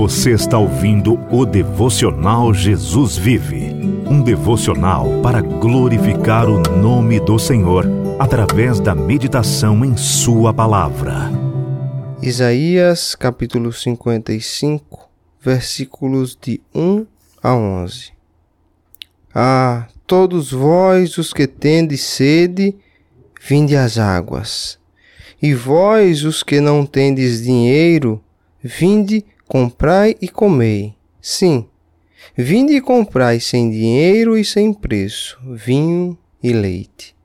Você está ouvindo o devocional Jesus Vive, um devocional para glorificar o nome do Senhor através da meditação em Sua palavra. Isaías capítulo 55, versículos de 1 a 11. Ah, todos vós os que tendes sede, vinde às águas. E vós os que não tendes dinheiro, vinde, comprai e comei. Sim, vinde e comprai sem dinheiro e sem preço, vinho e leite.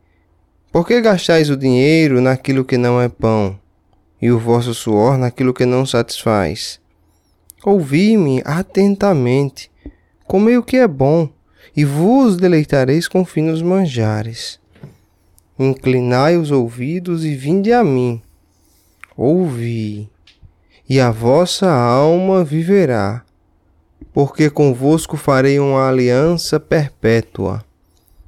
Por que gastais o dinheiro naquilo que não é pão, e o vosso suor naquilo que não satisfaz? Ouvi-me atentamente, comei o que é bom, e vos deleitareis com finos manjares. Inclinai os ouvidos e vinde a mim. Ouvi, e a vossa alma viverá, porque convosco farei uma aliança perpétua,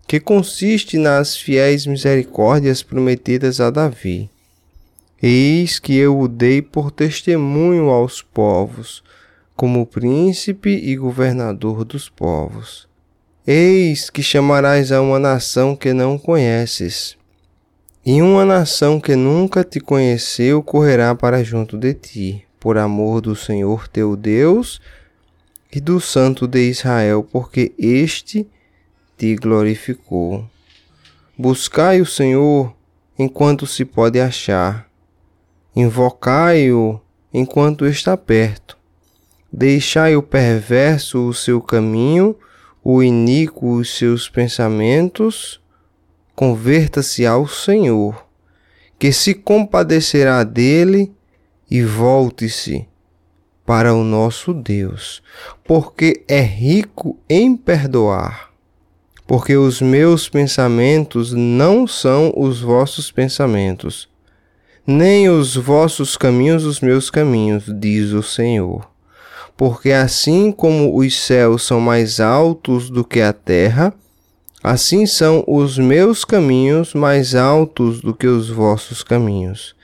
que consiste nas fiéis misericórdias prometidas a Davi. Eis que eu o dei por testemunho aos povos, como príncipe e governador dos povos. Eis que chamarás a uma nação que não conheces, e uma nação que nunca te conheceu correrá para junto de ti, por amor do Senhor teu Deus e do Santo de Israel, porque este te glorificou. Buscai o Senhor enquanto se pode achar, invocai-o enquanto está perto. Deixai o perverso o seu caminho o iníquo os seus pensamentos, converta-se ao Senhor, que se compadecerá dele e volte-se para o nosso Deus, porque é rico em perdoar. Porque os meus pensamentos não são os vossos pensamentos, nem os vossos caminhos os meus caminhos, diz o Senhor porque assim como os céus são mais altos do que a terra, assim são os meus caminhos mais altos do que os vossos caminhos,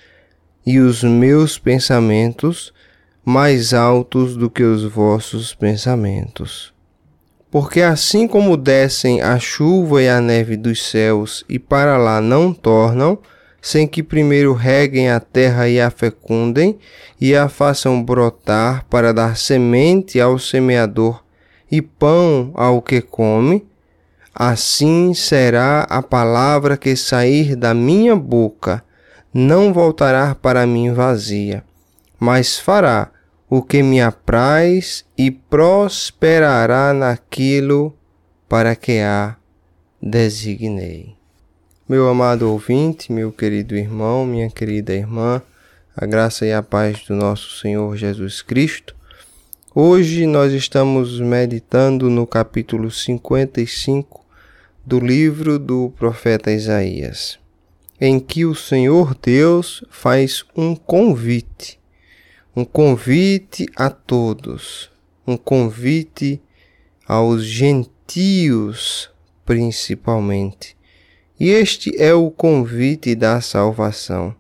e os meus pensamentos mais altos do que os vossos pensamentos. Porque assim como descem a chuva e a neve dos céus e para lá não tornam, sem que primeiro reguem a terra e a fecundem, e a façam brotar para dar semente ao semeador e pão ao que come, assim será a palavra que sair da minha boca, não voltará para mim vazia, mas fará o que me apraz e prosperará naquilo para que a designei. Meu amado ouvinte, meu querido irmão, minha querida irmã, a graça e a paz do nosso Senhor Jesus Cristo. Hoje nós estamos meditando no capítulo 55 do livro do profeta Isaías, em que o Senhor Deus faz um convite, um convite a todos, um convite aos gentios principalmente e este é o convite da salvação.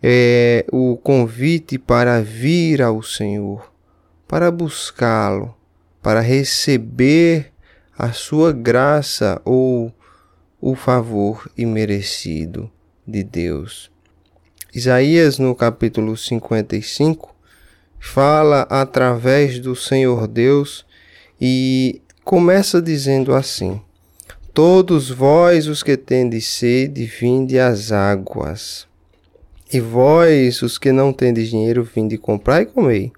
É o convite para vir ao Senhor, para buscá-lo, para receber a sua graça ou o favor imerecido de Deus. Isaías, no capítulo 55, fala através do Senhor Deus e começa dizendo assim: Todos vós os que tendes sede, vinde às águas. E vós, os que não tendes dinheiro, vinde comprar e comei.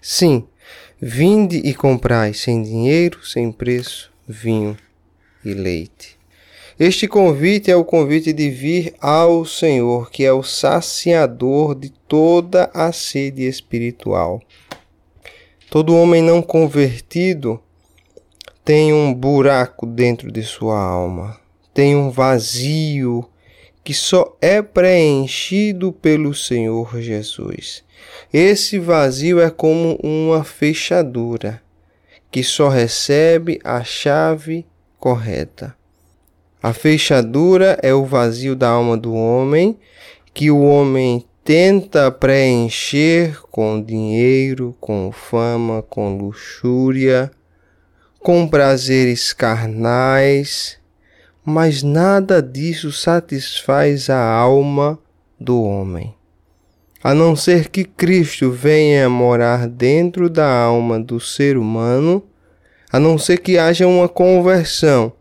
Sim, vinde e comprai sem dinheiro, sem preço, vinho e leite. Este convite é o convite de vir ao Senhor, que é o saciador de toda a sede espiritual. Todo homem não convertido tem um buraco dentro de sua alma, tem um vazio que só é preenchido pelo Senhor Jesus. Esse vazio é como uma fechadura que só recebe a chave correta. A fechadura é o vazio da alma do homem que o homem tenta preencher com dinheiro, com fama, com luxúria, com prazeres carnais, mas nada disso satisfaz a alma do homem. A não ser que Cristo venha morar dentro da alma do ser humano, a não ser que haja uma conversão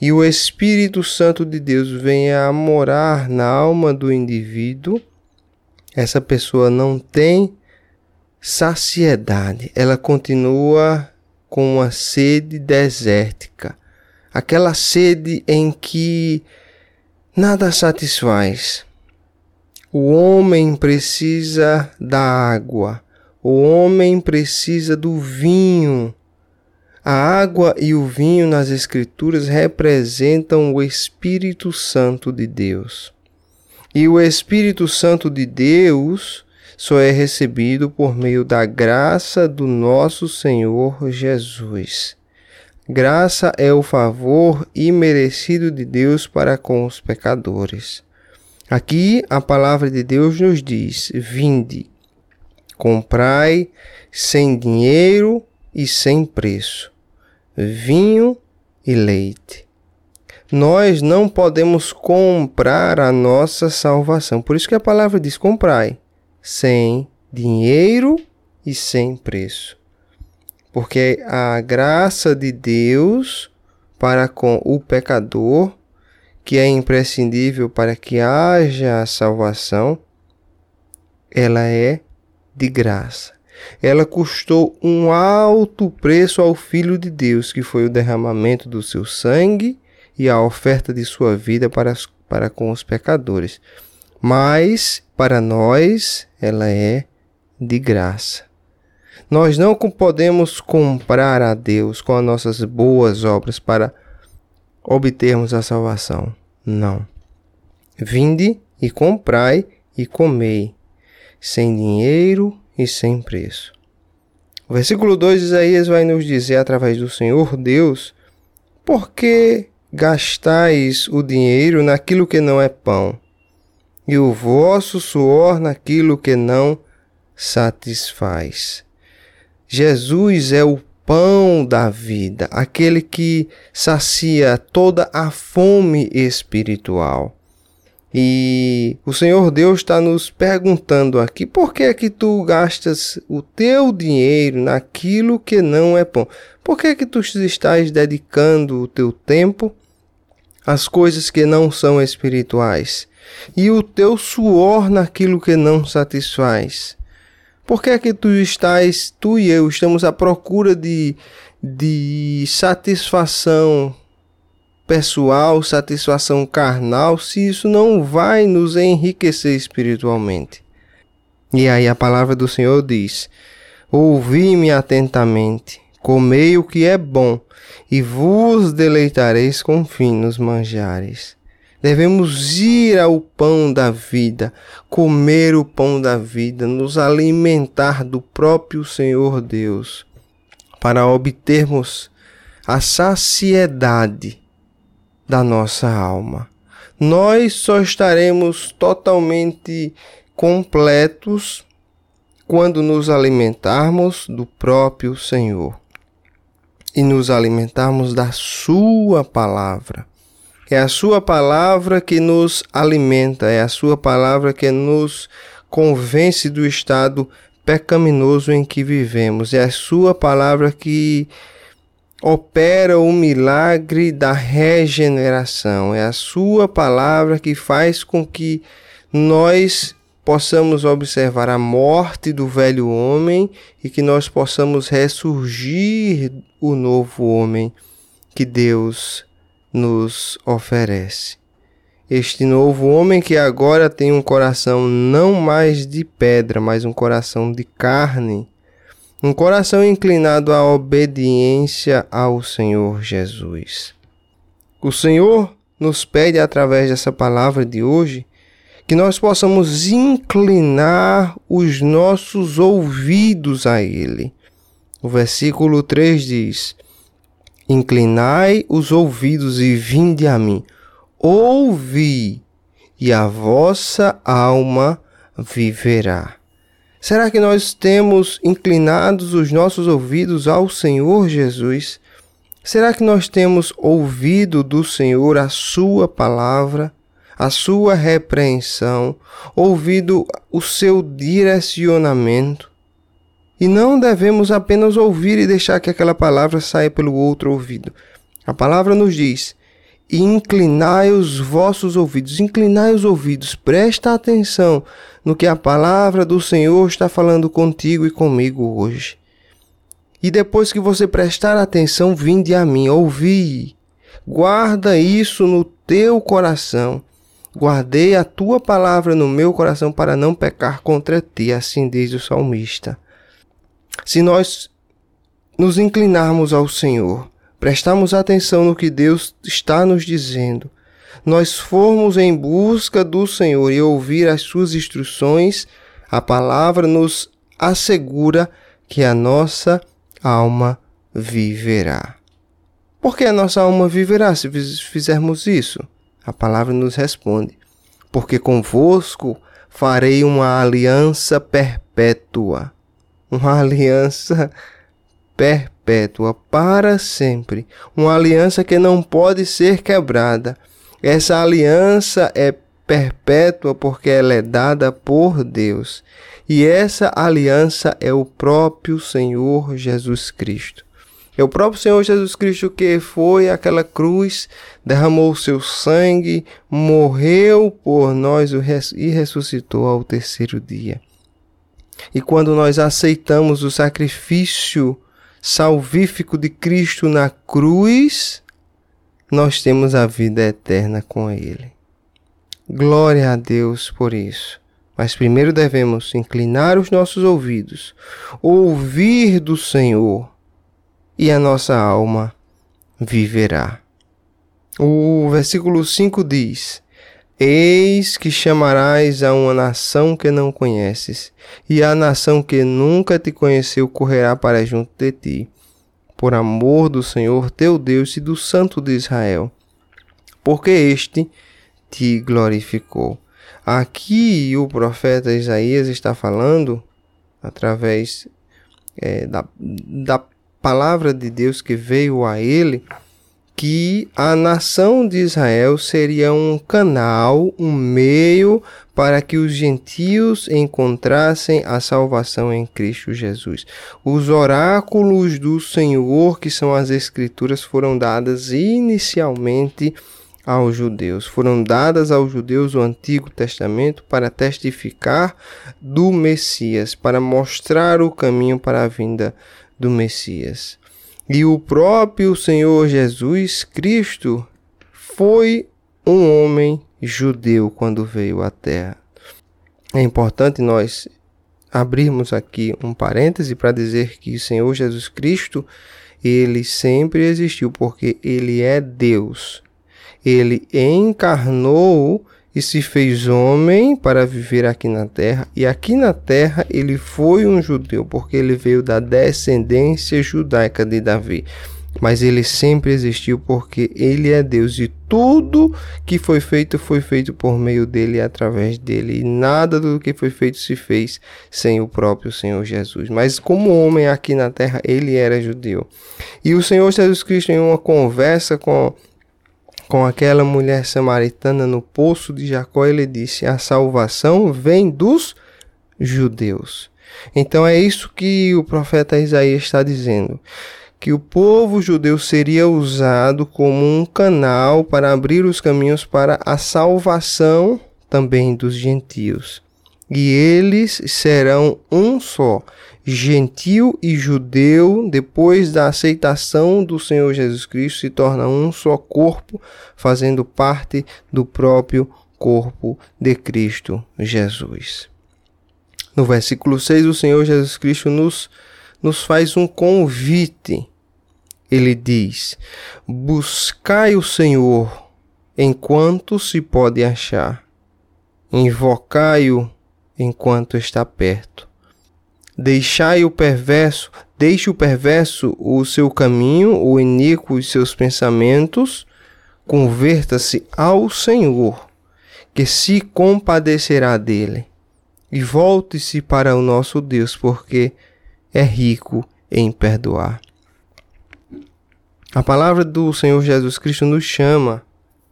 e o Espírito Santo de Deus venha a morar na alma do indivíduo, essa pessoa não tem saciedade, ela continua com uma sede desértica, aquela sede em que nada satisfaz. O homem precisa da água, o homem precisa do vinho. A água e o vinho nas Escrituras representam o Espírito Santo de Deus. E o Espírito Santo de Deus só é recebido por meio da graça do nosso Senhor Jesus. Graça é o favor imerecido de Deus para com os pecadores. Aqui a palavra de Deus nos diz: Vinde, comprai sem dinheiro e sem preço, vinho e leite. Nós não podemos comprar a nossa salvação. Por isso que a palavra diz: comprai sem dinheiro e sem preço. Porque a graça de Deus para com o pecador, que é imprescindível para que haja salvação, ela é de graça. Ela custou um alto preço ao Filho de Deus, que foi o derramamento do seu sangue e a oferta de sua vida para, para com os pecadores mas para nós ela é de graça. Nós não podemos comprar a Deus com as nossas boas obras para obtermos a salvação. Não. Vinde e comprai e comei, sem dinheiro e sem preço. O versículo 2 de Isaías vai nos dizer através do Senhor Deus: Por que gastais o dinheiro naquilo que não é pão? e o vosso suor naquilo que não satisfaz. Jesus é o pão da vida, aquele que sacia toda a fome espiritual. E o Senhor Deus está nos perguntando aqui: por que é que tu gastas o teu dinheiro naquilo que não é pão? Por que é que tu estás dedicando o teu tempo às coisas que não são espirituais? e o teu suor naquilo que não satisfaz? Por que é que tu estás, tu e eu, estamos à procura de, de satisfação pessoal, satisfação carnal, se isso não vai nos enriquecer espiritualmente? E aí a palavra do Senhor diz: Ouvi-me atentamente, comei o que é bom, e vos deleitareis com finos manjares. Devemos ir ao pão da vida, comer o pão da vida, nos alimentar do próprio Senhor Deus, para obtermos a saciedade da nossa alma. Nós só estaremos totalmente completos quando nos alimentarmos do próprio Senhor e nos alimentarmos da Sua palavra. É a Sua palavra que nos alimenta, é a Sua palavra que nos convence do estado pecaminoso em que vivemos, é a Sua palavra que opera o milagre da regeneração, é a Sua palavra que faz com que nós possamos observar a morte do velho homem e que nós possamos ressurgir o novo homem que Deus nos oferece. Este novo homem que agora tem um coração não mais de pedra, mas um coração de carne, um coração inclinado à obediência ao Senhor Jesus. O Senhor nos pede através dessa palavra de hoje que nós possamos inclinar os nossos ouvidos a Ele. O versículo 3 diz: Inclinai os ouvidos e vinde a mim. Ouvi, e a vossa alma viverá. Será que nós temos inclinados os nossos ouvidos ao Senhor Jesus? Será que nós temos ouvido do Senhor a Sua palavra, a Sua repreensão, ouvido o seu direcionamento? E não devemos apenas ouvir e deixar que aquela palavra saia pelo outro ouvido. A palavra nos diz: inclinai os vossos ouvidos, inclinai os ouvidos, presta atenção no que a palavra do Senhor está falando contigo e comigo hoje. E depois que você prestar atenção, vinde a mim, ouvi. Guarda isso no teu coração. Guardei a tua palavra no meu coração para não pecar contra ti, assim diz o salmista. Se nós nos inclinarmos ao Senhor, prestarmos atenção no que Deus está nos dizendo, nós formos em busca do Senhor e ouvir as suas instruções, a palavra nos assegura que a nossa alma viverá. Por que a nossa alma viverá se fizermos isso? A palavra nos responde: Porque convosco farei uma aliança perpétua. Uma aliança perpétua para sempre. Uma aliança que não pode ser quebrada. Essa aliança é perpétua porque ela é dada por Deus. E essa aliança é o próprio Senhor Jesus Cristo. É o próprio Senhor Jesus Cristo que foi àquela cruz, derramou o seu sangue, morreu por nós e ressuscitou ao terceiro dia. E quando nós aceitamos o sacrifício salvífico de Cristo na cruz, nós temos a vida eterna com Ele. Glória a Deus por isso. Mas primeiro devemos inclinar os nossos ouvidos, ouvir do Senhor, e a nossa alma viverá. O versículo 5 diz: Eis que chamarás a uma nação que não conheces, e a nação que nunca te conheceu correrá para junto de ti, por amor do Senhor teu Deus e do Santo de Israel, porque este te glorificou. Aqui o profeta Isaías está falando, através é, da, da palavra de Deus que veio a ele, que a nação de Israel seria um canal, um meio para que os gentios encontrassem a salvação em Cristo Jesus. Os oráculos do Senhor, que são as Escrituras, foram dadas inicialmente aos judeus. Foram dadas aos judeus o Antigo Testamento para testificar do Messias, para mostrar o caminho para a vinda do Messias. E o próprio Senhor Jesus Cristo foi um homem judeu quando veio à Terra. É importante nós abrirmos aqui um parêntese para dizer que o Senhor Jesus Cristo ele sempre existiu porque ele é Deus ele encarnou e se fez homem para viver aqui na terra. E aqui na terra ele foi um judeu, porque ele veio da descendência judaica de Davi. Mas ele sempre existiu porque ele é Deus e tudo que foi feito foi feito por meio dele e através dele. E nada do que foi feito se fez sem o próprio Senhor Jesus. Mas como homem aqui na terra, ele era judeu. E o Senhor Jesus Cristo, em uma conversa com com aquela mulher samaritana no poço de Jacó, ele disse: A salvação vem dos judeus. Então é isso que o profeta Isaías está dizendo. Que o povo judeu seria usado como um canal para abrir os caminhos para a salvação também dos gentios. E eles serão um só gentil e judeu, depois da aceitação do Senhor Jesus Cristo, se torna um só corpo, fazendo parte do próprio corpo de Cristo Jesus. No versículo 6, o Senhor Jesus Cristo nos, nos faz um convite. Ele diz: Buscai o Senhor enquanto se pode achar, invocai-o enquanto está perto. Deixai o perverso, deixe o perverso o seu caminho, o iníquo os seus pensamentos, converta-se ao Senhor, que se compadecerá dele. e volte-se para o nosso Deus, porque é rico em perdoar. A palavra do Senhor Jesus Cristo nos chama,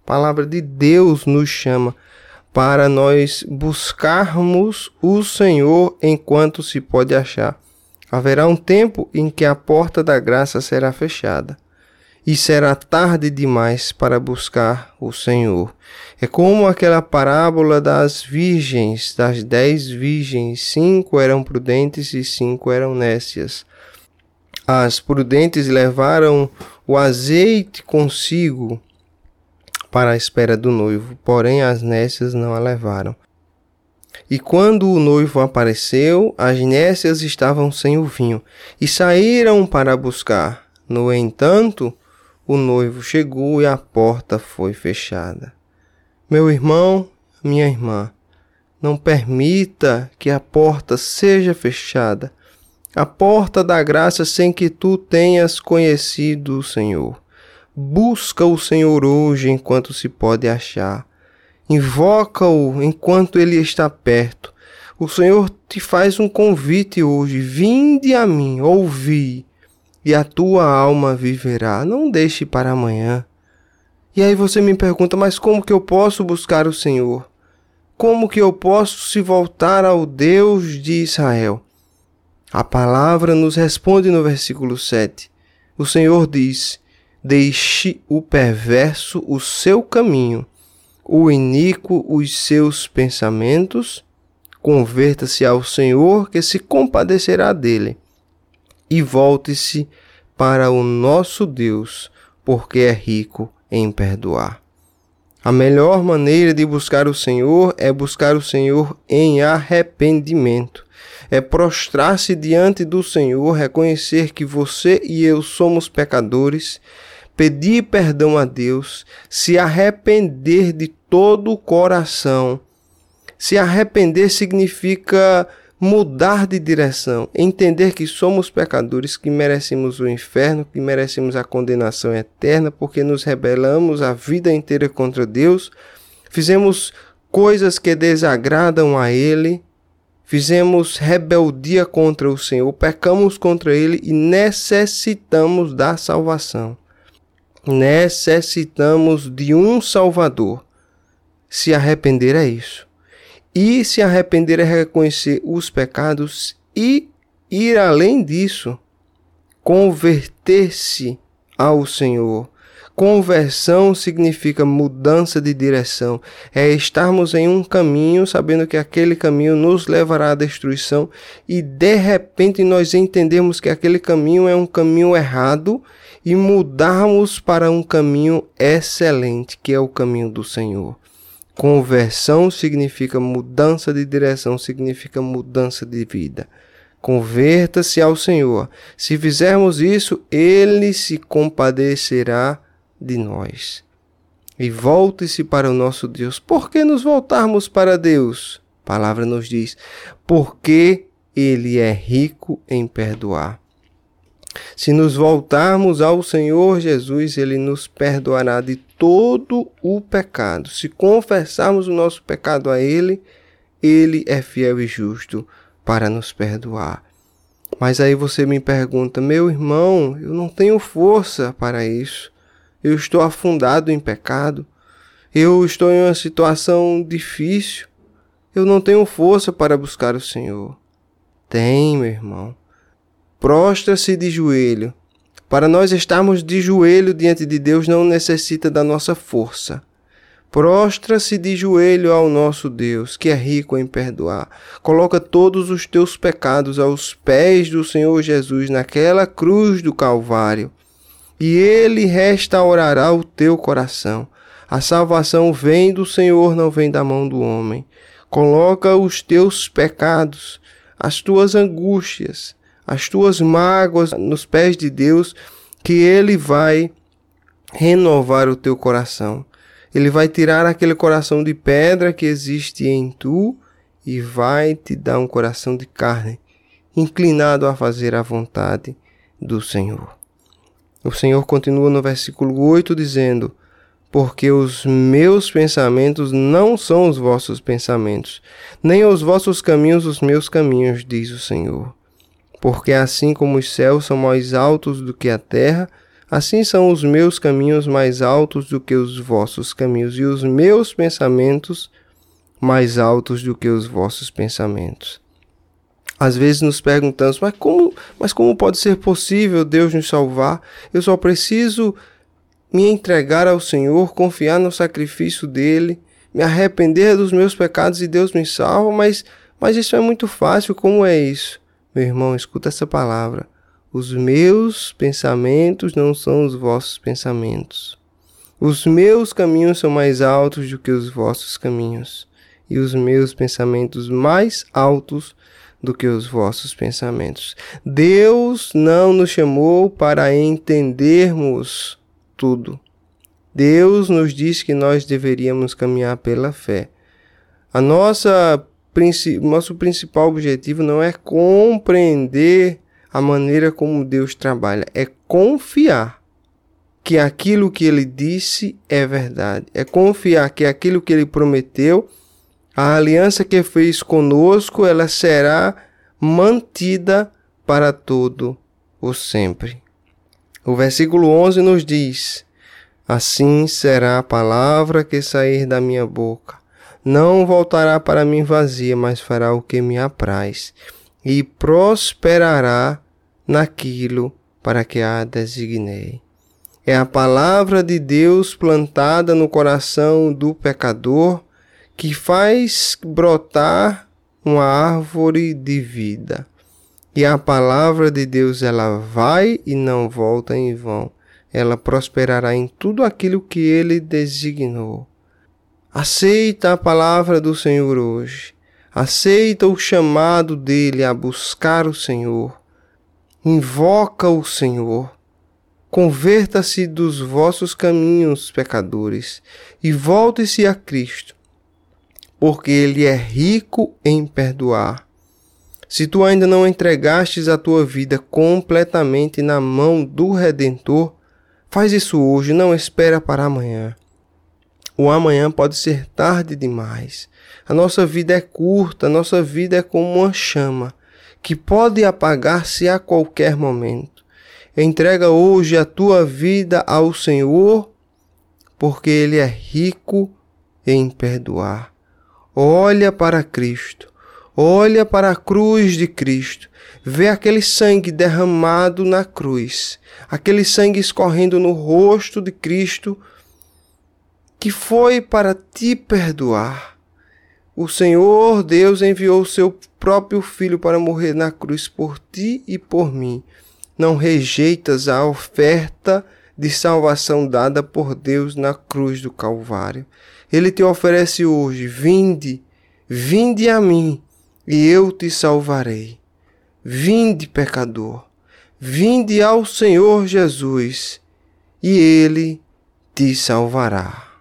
a palavra de Deus nos chama para nós buscarmos o Senhor enquanto se pode achar. Haverá um tempo em que a porta da graça será fechada e será tarde demais para buscar o Senhor. É como aquela parábola das virgens, das dez virgens, cinco eram prudentes e cinco eram nécias. As prudentes levaram o azeite consigo para a espera do noivo, porém as nécias não a levaram. E quando o noivo apareceu, as nécias estavam sem o vinho e saíram para buscar. No entanto, o noivo chegou e a porta foi fechada. Meu irmão, minha irmã, não permita que a porta seja fechada, a porta da graça sem que tu tenhas conhecido o Senhor. Busca o Senhor hoje enquanto se pode achar. Invoca-o enquanto ele está perto. O Senhor te faz um convite hoje: vinde a mim, ouvi, e a tua alma viverá. Não deixe para amanhã. E aí você me pergunta: mas como que eu posso buscar o Senhor? Como que eu posso se voltar ao Deus de Israel? A palavra nos responde no versículo 7. O Senhor diz: Deixe o perverso o seu caminho, o iníquo os seus pensamentos, converta-se ao Senhor, que se compadecerá dele, e volte-se para o nosso Deus, porque é rico em perdoar. A melhor maneira de buscar o Senhor é buscar o Senhor em arrependimento. É prostrar-se diante do Senhor, reconhecer que você e eu somos pecadores pedir perdão a Deus, se arrepender de todo o coração. Se arrepender significa mudar de direção, entender que somos pecadores, que merecemos o inferno, que merecemos a condenação eterna, porque nos rebelamos a vida inteira contra Deus, fizemos coisas que desagradam a Ele, fizemos rebeldia contra o Senhor, pecamos contra Ele e necessitamos da salvação necessitamos de um Salvador. Se arrepender é isso. E se arrepender é reconhecer os pecados e ir além disso, converter-se ao Senhor. Conversão significa mudança de direção, é estarmos em um caminho sabendo que aquele caminho nos levará à destruição e de repente nós entendemos que aquele caminho é um caminho errado e mudarmos para um caminho excelente, que é o caminho do Senhor. Conversão significa mudança de direção, significa mudança de vida. Converta-se ao Senhor. Se fizermos isso, Ele se compadecerá de nós. E volte-se para o nosso Deus. Por que nos voltarmos para Deus? A palavra nos diz: porque Ele é rico em perdoar. Se nos voltarmos ao Senhor Jesus, Ele nos perdoará de todo o pecado. Se confessarmos o nosso pecado a Ele, Ele é fiel e justo para nos perdoar. Mas aí você me pergunta, meu irmão, eu não tenho força para isso. Eu estou afundado em pecado. Eu estou em uma situação difícil. Eu não tenho força para buscar o Senhor. Tem, meu irmão prostra-se de joelho. Para nós estarmos de joelho diante de Deus não necessita da nossa força. Prostra-se de joelho ao nosso Deus, que é rico em perdoar. Coloca todos os teus pecados aos pés do Senhor Jesus naquela cruz do Calvário, e ele restaurará o teu coração. A salvação vem do Senhor, não vem da mão do homem. Coloca os teus pecados, as tuas angústias, as tuas mágoas nos pés de Deus, que Ele vai renovar o teu coração. Ele vai tirar aquele coração de pedra que existe em tu e vai te dar um coração de carne, inclinado a fazer a vontade do Senhor. O Senhor continua no versículo 8 dizendo: porque os meus pensamentos não são os vossos pensamentos, nem os vossos caminhos os meus caminhos, diz o Senhor. Porque assim como os céus são mais altos do que a terra, assim são os meus caminhos mais altos do que os vossos caminhos, e os meus pensamentos mais altos do que os vossos pensamentos. Às vezes nos perguntamos, mas como, mas como pode ser possível Deus nos salvar? Eu só preciso me entregar ao Senhor, confiar no sacrifício dele, me arrepender dos meus pecados e Deus me salva, mas, mas isso é muito fácil, como é isso? Meu irmão, escuta essa palavra. Os meus pensamentos não são os vossos pensamentos. Os meus caminhos são mais altos do que os vossos caminhos, e os meus pensamentos mais altos do que os vossos pensamentos. Deus não nos chamou para entendermos tudo. Deus nos diz que nós deveríamos caminhar pela fé. A nossa nosso principal objetivo não é compreender a maneira como Deus trabalha, é confiar que aquilo que ele disse é verdade, é confiar que aquilo que ele prometeu, a aliança que fez conosco, ela será mantida para todo o sempre. O versículo 11 nos diz: Assim será a palavra que sair da minha boca. Não voltará para mim vazia, mas fará o que me apraz, e prosperará naquilo para que a designei. É a palavra de Deus plantada no coração do pecador que faz brotar uma árvore de vida. E a palavra de Deus ela vai e não volta em vão. Ela prosperará em tudo aquilo que ele designou. Aceita a palavra do Senhor hoje. Aceita o chamado dele a buscar o Senhor. Invoca o Senhor. Converta-se dos vossos caminhos, pecadores, e volte-se a Cristo, porque Ele é rico em perdoar se tu ainda não entregastes a tua vida completamente na mão do Redentor, faz isso hoje, não espera para amanhã. O amanhã pode ser tarde demais. A nossa vida é curta, a nossa vida é como uma chama que pode apagar-se a qualquer momento. Entrega hoje a tua vida ao Senhor, porque Ele é rico em perdoar. Olha para Cristo olha para a cruz de Cristo, vê aquele sangue derramado na cruz, aquele sangue escorrendo no rosto de Cristo, que foi para te perdoar. O Senhor Deus enviou o seu próprio Filho para morrer na cruz por ti e por mim. Não rejeitas a oferta de salvação dada por Deus na cruz do Calvário. Ele te oferece hoje: vinde, vinde a mim e eu te salvarei. Vinde, pecador, vinde ao Senhor Jesus, e ele te salvará.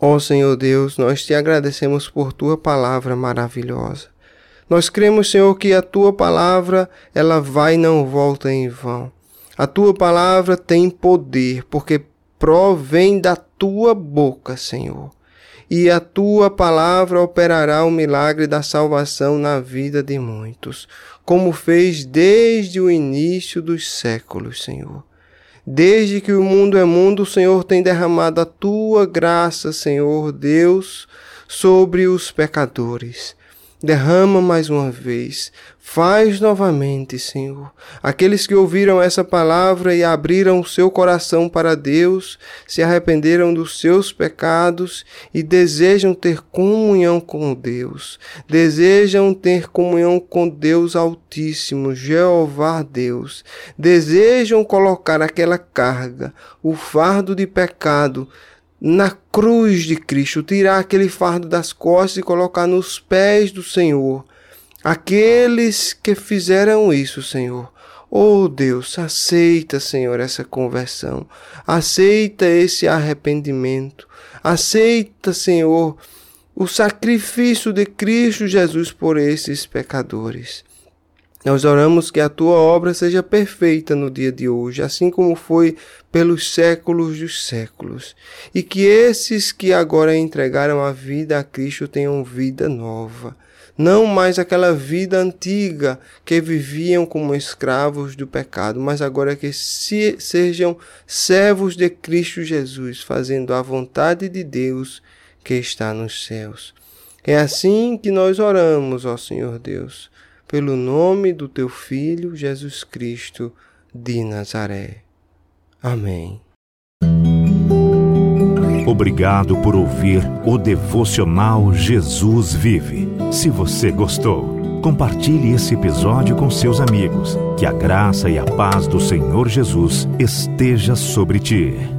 Ó Senhor Deus, nós te agradecemos por tua palavra maravilhosa. Nós cremos, Senhor, que a tua palavra ela vai e não volta em vão. A tua palavra tem poder, porque provém da tua boca, Senhor e a tua palavra operará o milagre da salvação na vida de muitos, como fez desde o início dos séculos, Senhor. Desde que o mundo é mundo, o Senhor tem derramado a tua graça, Senhor Deus, sobre os pecadores derrama mais uma vez, faz novamente, Senhor. Aqueles que ouviram essa palavra e abriram o seu coração para Deus, se arrependeram dos seus pecados e desejam ter comunhão com Deus, desejam ter comunhão com Deus Altíssimo, Jeová Deus, desejam colocar aquela carga, o fardo de pecado, na cruz de Cristo, tirar aquele fardo das costas e colocar nos pés do Senhor. Aqueles que fizeram isso, Senhor. Oh Deus, aceita, Senhor, essa conversão. Aceita esse arrependimento. Aceita, Senhor, o sacrifício de Cristo Jesus por esses pecadores. Nós oramos que a tua obra seja perfeita no dia de hoje, assim como foi pelos séculos dos séculos, e que esses que agora entregaram a vida a Cristo tenham vida nova. Não mais aquela vida antiga que viviam como escravos do pecado, mas agora que se, sejam servos de Cristo Jesus, fazendo a vontade de Deus que está nos céus. É assim que nós oramos, ó Senhor Deus pelo nome do teu Filho Jesus Cristo de Nazaré. Amém. Obrigado por ouvir o devocional Jesus Vive. Se você gostou, compartilhe esse episódio com seus amigos. Que a graça e a paz do Senhor Jesus esteja sobre ti.